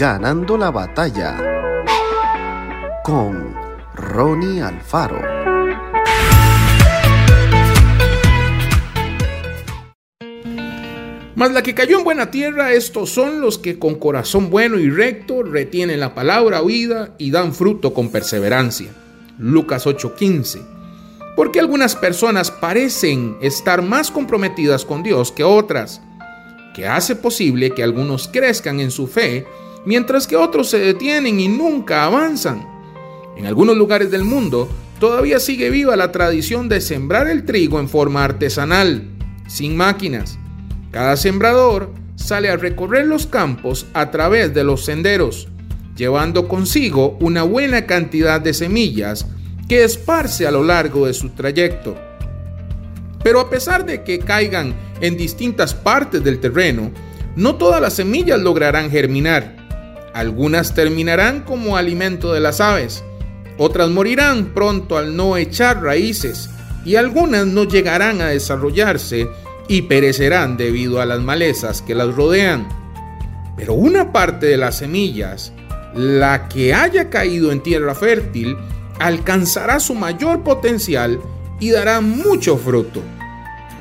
Ganando la batalla con Ronnie Alfaro. Mas la que cayó en buena tierra, estos son los que con corazón bueno y recto retienen la palabra oída y dan fruto con perseverancia. Lucas 8:15. Porque algunas personas parecen estar más comprometidas con Dios que otras, que hace posible que algunos crezcan en su fe, mientras que otros se detienen y nunca avanzan. En algunos lugares del mundo todavía sigue viva la tradición de sembrar el trigo en forma artesanal, sin máquinas. Cada sembrador sale a recorrer los campos a través de los senderos, llevando consigo una buena cantidad de semillas que esparce a lo largo de su trayecto. Pero a pesar de que caigan en distintas partes del terreno, no todas las semillas lograrán germinar. Algunas terminarán como alimento de las aves, otras morirán pronto al no echar raíces y algunas no llegarán a desarrollarse y perecerán debido a las malezas que las rodean. Pero una parte de las semillas, la que haya caído en tierra fértil, alcanzará su mayor potencial y dará mucho fruto.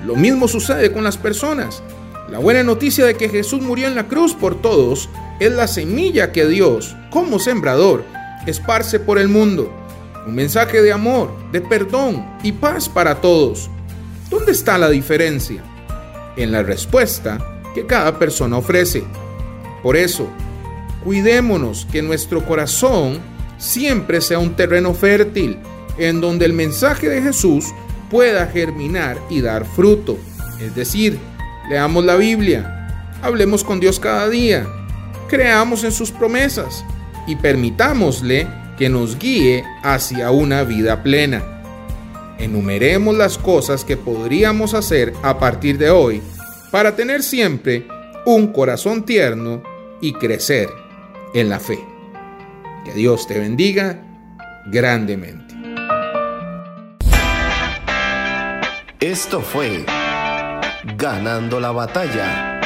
Lo mismo sucede con las personas. La buena noticia de que Jesús murió en la cruz por todos es la semilla que Dios, como sembrador, esparce por el mundo. Un mensaje de amor, de perdón y paz para todos. ¿Dónde está la diferencia? en la respuesta que cada persona ofrece. Por eso, cuidémonos que nuestro corazón siempre sea un terreno fértil en donde el mensaje de Jesús pueda germinar y dar fruto. Es decir, leamos la Biblia, hablemos con Dios cada día, creamos en sus promesas y permitámosle que nos guíe hacia una vida plena enumeremos las cosas que podríamos hacer a partir de hoy para tener siempre un corazón tierno y crecer en la fe. Que Dios te bendiga grandemente. Esto fue Ganando la batalla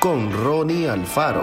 con Ronnie Alfaro.